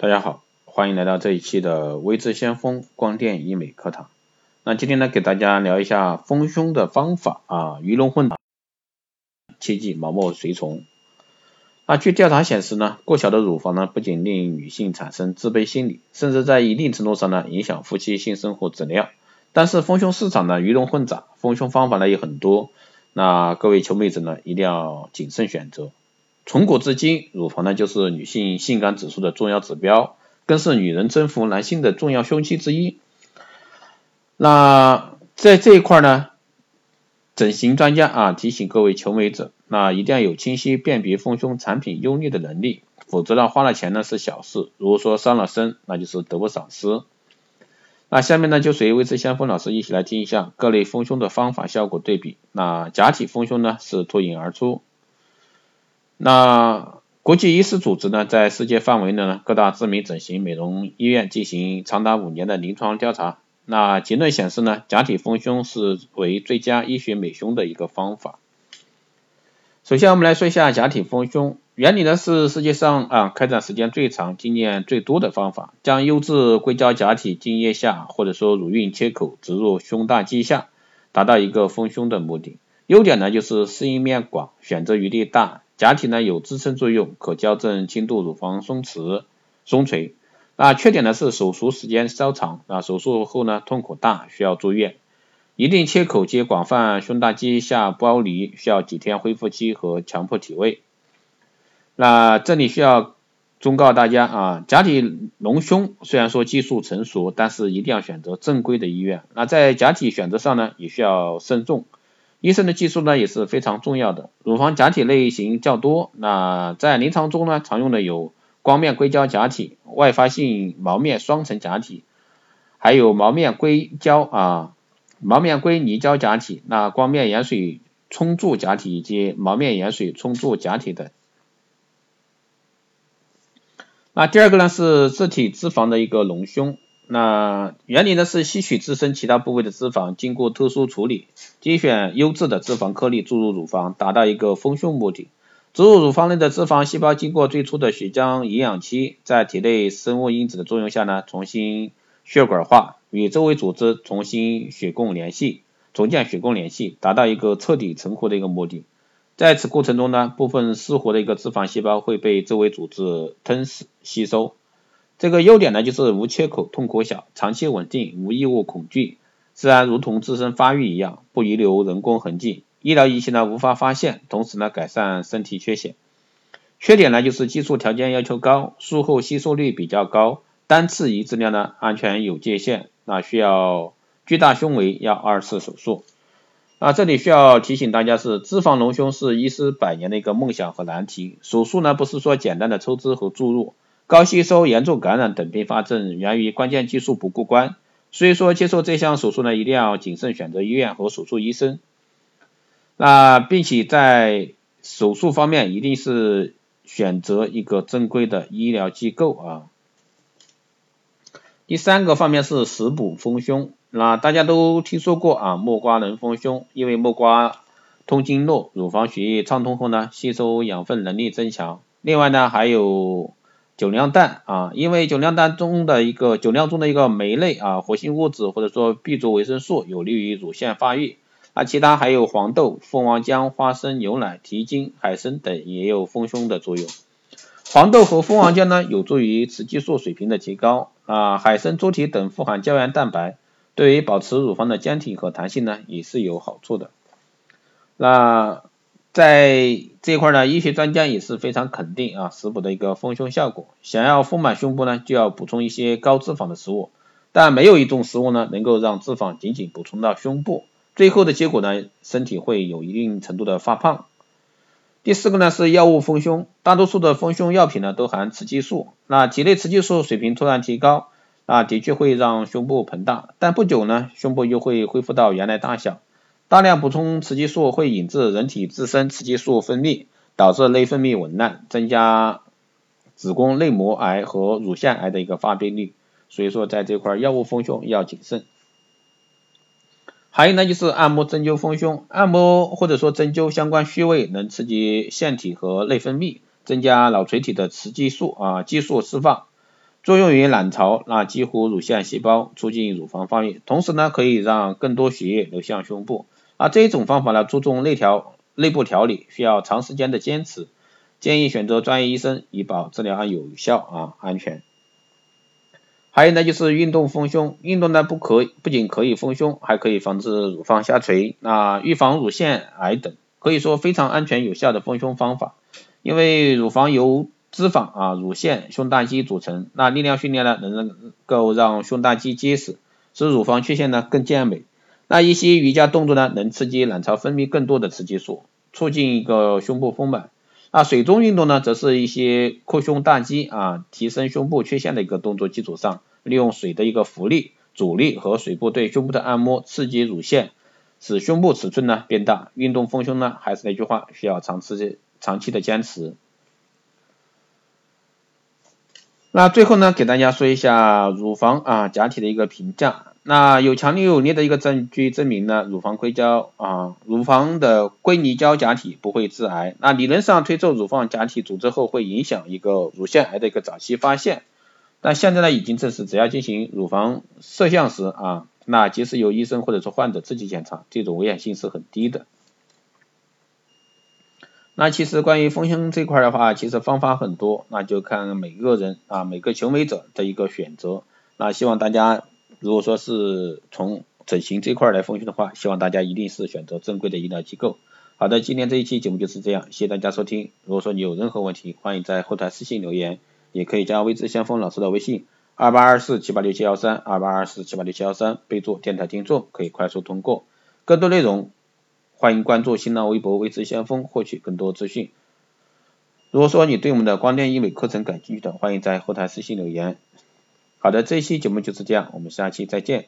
大家好，欢迎来到这一期的微智先锋光电医美课堂。那今天呢，给大家聊一下丰胸的方法啊，鱼龙混杂，切忌盲目随从。那据调查显示呢，过小的乳房呢，不仅令女性产生自卑心理，甚至在一定程度上呢，影响夫妻性生活质量。但是丰胸市场呢，鱼龙混杂，丰胸方法呢也很多，那各位求美者呢，一定要谨慎选择。从古至今，乳房呢就是女性性感指数的重要指标，更是女人征服男性的重要凶器之一。那在这一块呢，整形专家啊提醒各位求美者，那一定要有清晰辨别丰胸产品优劣的能力，否则呢花了钱呢是小事，如果说伤了身，那就是得不偿失。那下面呢就随微智先锋老师一起来听一下各类丰胸的方法效果对比。那假体丰胸呢是脱颖而出。那国际医师组织呢，在世界范围内呢，各大知名整形美容医院进行长达五年的临床调查。那结论显示呢，假体丰胸是为最佳医学美胸的一个方法。首先，我们来说一下假体丰胸原理呢，是世界上啊开展时间最长、经验最多的方法，将优质硅胶假体经腋下或者说乳晕切口植入胸大肌下，达到一个丰胸的目的。优点呢，就是适应面广，选择余地大。假体呢有支撑作用，可矫正轻度乳房松弛、松垂。那缺点呢是手术时间稍长，啊手术后呢痛苦大，需要住院。一定切口及广泛胸大肌下剥离，需要几天恢复期和强迫体位。那这里需要忠告大家啊，假体隆胸虽然说技术成熟，但是一定要选择正规的医院。那在假体选择上呢，也需要慎重。医生的技术呢也是非常重要的。乳房假体类型较多，那在临床中呢常用的有光面硅胶假体、外发性毛面双层假体，还有毛面硅胶啊、毛面硅泥胶假体、那光面盐水冲注假体以及毛面盐水冲注假体等。那第二个呢是自体脂肪的一个隆胸。那原理呢是吸取自身其他部位的脂肪，经过特殊处理，精选优质的脂肪颗粒注入乳房，达到一个丰胸目的。植入乳房内的脂肪细胞经过最初的血浆营养期，在体内生物因子的作用下呢，重新血管化，与周围组织重新血供联系，重建血供联系，达到一个彻底成活的一个目的。在此过程中呢，部分失活的一个脂肪细胞会被周围组织吞噬吸收。这个优点呢，就是无切口、痛苦小、长期稳定、无异物恐惧，自然如同自身发育一样，不遗留人工痕迹，医疗仪器呢无法发现，同时呢改善身体缺陷。缺点呢就是技术条件要求高，术后吸收率比较高，单次移植量呢安全有界限，那需要巨大胸围要二次手术。啊，这里需要提醒大家是，脂肪隆胸是医师百年的一个梦想和难题，手术呢不是说简单的抽脂和注入。高吸收、严重感染等并发症源于关键技术不过关，所以说接受这项手术呢，一定要谨慎选择医院和手术医生。那并且在手术方面，一定是选择一个正规的医疗机构啊。第三个方面是食补丰胸，那大家都听说过啊，木瓜能丰胸，因为木瓜通经络，乳房血液畅通后呢，吸收养分能力增强。另外呢，还有。酒酿蛋啊，因为酒酿蛋中的一个酒酿中的一个酶类啊，活性物质或者说 B 族维生素有利于乳腺发育。那其他还有黄豆、蜂王浆、花生、牛奶、蹄筋、海参等也有丰胸的作用。黄豆和蜂王浆呢，有助于雌激素水平的提高啊。海参、猪蹄等富含胶原蛋白，对于保持乳房的坚挺和弹性呢，也是有好处的。那。在这一块呢，医学专家也是非常肯定啊，食补的一个丰胸效果。想要丰满胸部呢，就要补充一些高脂肪的食物，但没有一种食物呢，能够让脂肪仅仅补充到胸部，最后的结果呢，身体会有一定程度的发胖。第四个呢是药物丰胸，大多数的丰胸药品呢都含雌激素，那体内雌激素水平突然提高，啊的确会让胸部膨大，但不久呢，胸部又会恢复到原来大小。大量补充雌激素会引致人体自身雌激素分泌，导致内分泌紊乱，增加子宫内膜癌和乳腺癌的一个发病率。所以说，在这块药物丰胸要谨慎。还有呢，就是按摩针灸丰胸，按摩或者说针灸相关穴位，能刺激腺体和内分泌，增加脑垂体的雌激素啊激素释放。作用于卵巢，那激活乳腺细胞，促进乳房发育，同时呢可以让更多血液流向胸部。啊，这一种方法呢注重内调内部调理，需要长时间的坚持，建议选择专业医生，以保治疗有效啊安全。还有呢就是运动丰胸，运动呢不可不仅可以丰胸，还可以防止乳房下垂，那预防乳腺癌等，可以说非常安全有效的丰胸方法。因为乳房由脂肪啊、乳腺、胸大肌组成，那力量训练呢，能够让胸大肌结实，使乳房曲线呢更健美。那一些瑜伽动作呢，能刺激卵巢分泌更多的雌激素，促进一个胸部丰满。那水中运动呢，则是一些扩胸大肌啊，提升胸部曲线的一个动作基础上，利用水的一个浮力、阻力和水部对胸部的按摩，刺激乳腺，使胸部尺寸呢变大。运动丰胸呢，还是那句话，需要长期长期的坚持。那最后呢，给大家说一下乳房啊假体的一个评价。那有强烈有力的一个证据证明呢，乳房硅胶啊，乳房的硅泥胶假体不会致癌。那理论上推测乳房假体组织后会影响一个乳腺癌的一个早期发现。但现在呢已经证实，只要进行乳房摄像时啊，那即使由医生或者说患者自己检查，这种危险性是很低的。那其实关于丰胸这块的话，其实方法很多，那就看每个人啊每个求美者的一个选择。那希望大家如果说是从整形这块来丰胸的话，希望大家一定是选择正规的医疗机构。好的，今天这一期节目就是这样，谢谢大家收听。如果说你有任何问题，欢迎在后台私信留言，也可以加未知先锋老师的微信二八二四七八六七幺三二八二四七八六七幺三，备注电台听众，可以快速通过。更多内容。欢迎关注新浪微博“微知先锋”，获取更多资讯。如果说你对我们的光电医美课程感兴趣的，欢迎在后台私信留言。好的，这一期节目就是这样，我们下期再见。